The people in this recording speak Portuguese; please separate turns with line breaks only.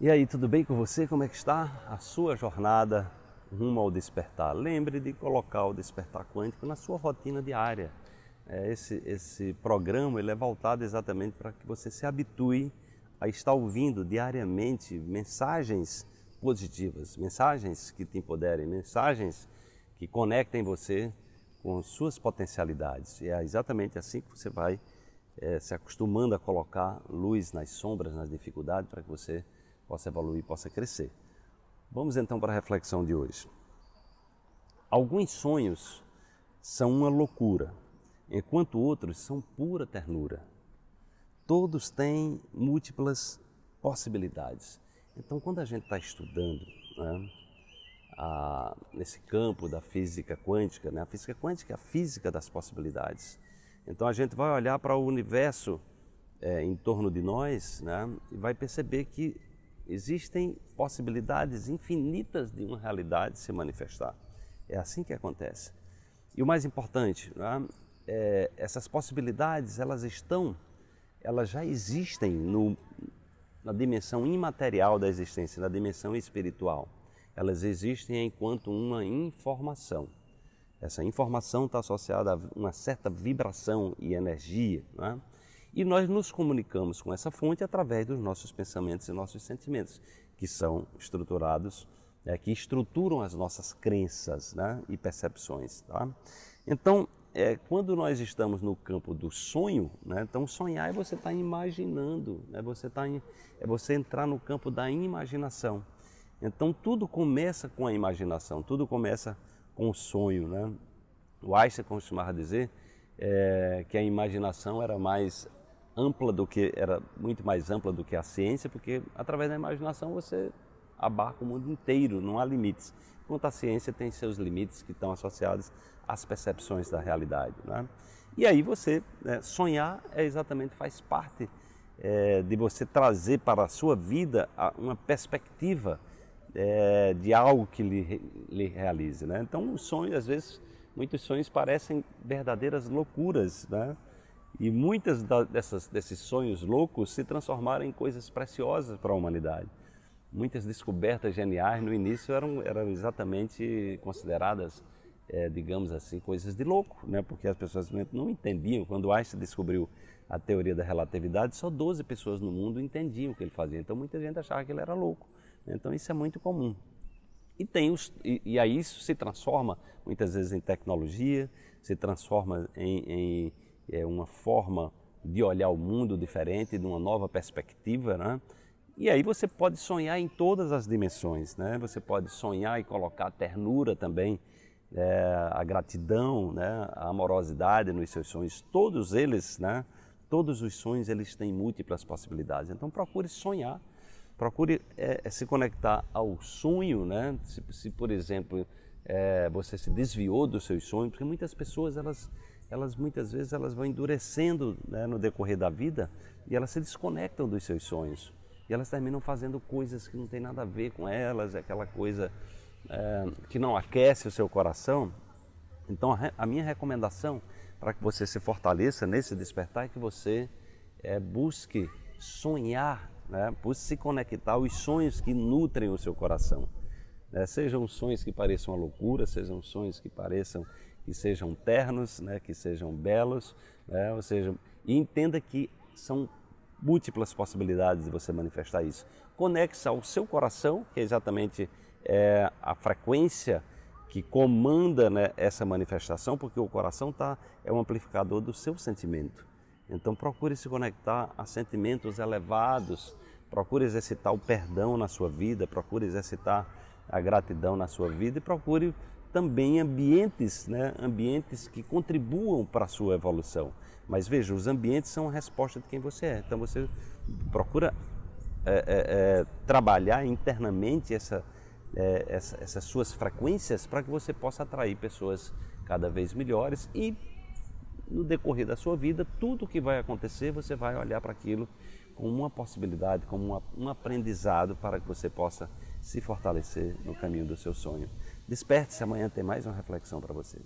E aí, tudo bem com você? Como é que está a sua jornada rumo ao despertar? Lembre de colocar o despertar quântico na sua rotina diária. É, esse, esse programa ele é voltado exatamente para que você se habitue a estar ouvindo diariamente mensagens positivas, mensagens que te empoderem, mensagens que conectem você com suas potencialidades. E é exatamente assim que você vai é, se acostumando a colocar luz nas sombras, nas dificuldades, para que você possa evoluir, possa crescer. Vamos então para a reflexão de hoje. Alguns sonhos são uma loucura, enquanto outros são pura ternura. Todos têm múltiplas possibilidades. Então, quando a gente está estudando né, a, nesse campo da física quântica, né, a física quântica é a física das possibilidades. Então, a gente vai olhar para o universo é, em torno de nós né, e vai perceber que existem possibilidades infinitas de uma realidade se manifestar. É assim que acontece. E o mais importante, né, é, essas possibilidades, elas estão, elas já existem no, na dimensão imaterial da existência, na dimensão espiritual. Elas existem enquanto uma informação. Essa informação está associada a uma certa vibração e energia. Né? E nós nos comunicamos com essa fonte através dos nossos pensamentos e nossos sentimentos, que são estruturados, é, que estruturam as nossas crenças né? e percepções. Tá? Então, é, quando nós estamos no campo do sonho, né, então sonhar é você estar tá imaginando, né, você tá é você entrar no campo da imaginação. Então tudo começa com a imaginação, tudo começa com o sonho. Né? O Einstein costumava dizer é, que a imaginação era mais ampla do que era muito mais ampla do que a ciência, porque através da imaginação você abarca o mundo inteiro, não há limites. Enquanto a ciência tem seus limites que estão associados às percepções da realidade. Né? E aí você né, sonhar é exatamente faz parte é, de você trazer para a sua vida uma perspectiva é, de algo que lhe, lhe realize. Né? Então os sonhos, às vezes, muitos sonhos parecem verdadeiras loucuras, né? E muitas dessas, desses sonhos loucos se transformaram em coisas preciosas para a humanidade. Muitas descobertas geniais no início eram, eram exatamente consideradas, é, digamos assim, coisas de louco, né? porque as pessoas não entendiam. Quando Einstein descobriu a teoria da relatividade, só 12 pessoas no mundo entendiam o que ele fazia. Então muita gente achava que ele era louco. Então isso é muito comum. E, tem os, e, e aí isso se transforma muitas vezes em tecnologia, se transforma em, em é uma forma de olhar o mundo diferente, de uma nova perspectiva, né? E aí você pode sonhar em todas as dimensões, né? Você pode sonhar e colocar a ternura também, é, a gratidão, né? A amorosidade nos seus sonhos. Todos eles, né? Todos os sonhos eles têm múltiplas possibilidades. Então procure sonhar, procure é, é se conectar ao sonho, né? Se, se por exemplo é, você se desviou dos seus sonhos, porque muitas pessoas elas elas muitas vezes elas vão endurecendo né, no decorrer da vida e elas se desconectam dos seus sonhos e elas terminam fazendo coisas que não tem nada a ver com elas, aquela coisa é, que não aquece o seu coração. Então a, a minha recomendação para que você se fortaleça nesse despertar é que você é, busque sonhar, né, busque se conectar aos sonhos que nutrem o seu coração. Né, sejam sonhos que pareçam uma loucura, sejam sonhos que pareçam que sejam ternos, né, que sejam belos, né, ou seja, e entenda que são múltiplas possibilidades de você manifestar isso. Conecte-se ao seu coração, que é exatamente é, a frequência que comanda né, essa manifestação, porque o coração tá, é um amplificador do seu sentimento. Então procure se conectar a sentimentos elevados, procure exercitar o perdão na sua vida, procure exercitar a gratidão na sua vida e procure também ambientes, né, ambientes que contribuam para a sua evolução. Mas veja, os ambientes são a resposta de quem você é. Então você procura é, é, é, trabalhar internamente essa, é, essa, essas suas frequências para que você possa atrair pessoas cada vez melhores e no decorrer da sua vida, tudo que vai acontecer, você vai olhar para aquilo como uma possibilidade, como um aprendizado para que você possa se fortalecer no caminho do seu sonho. Desperte-se, amanhã tem mais uma reflexão para você.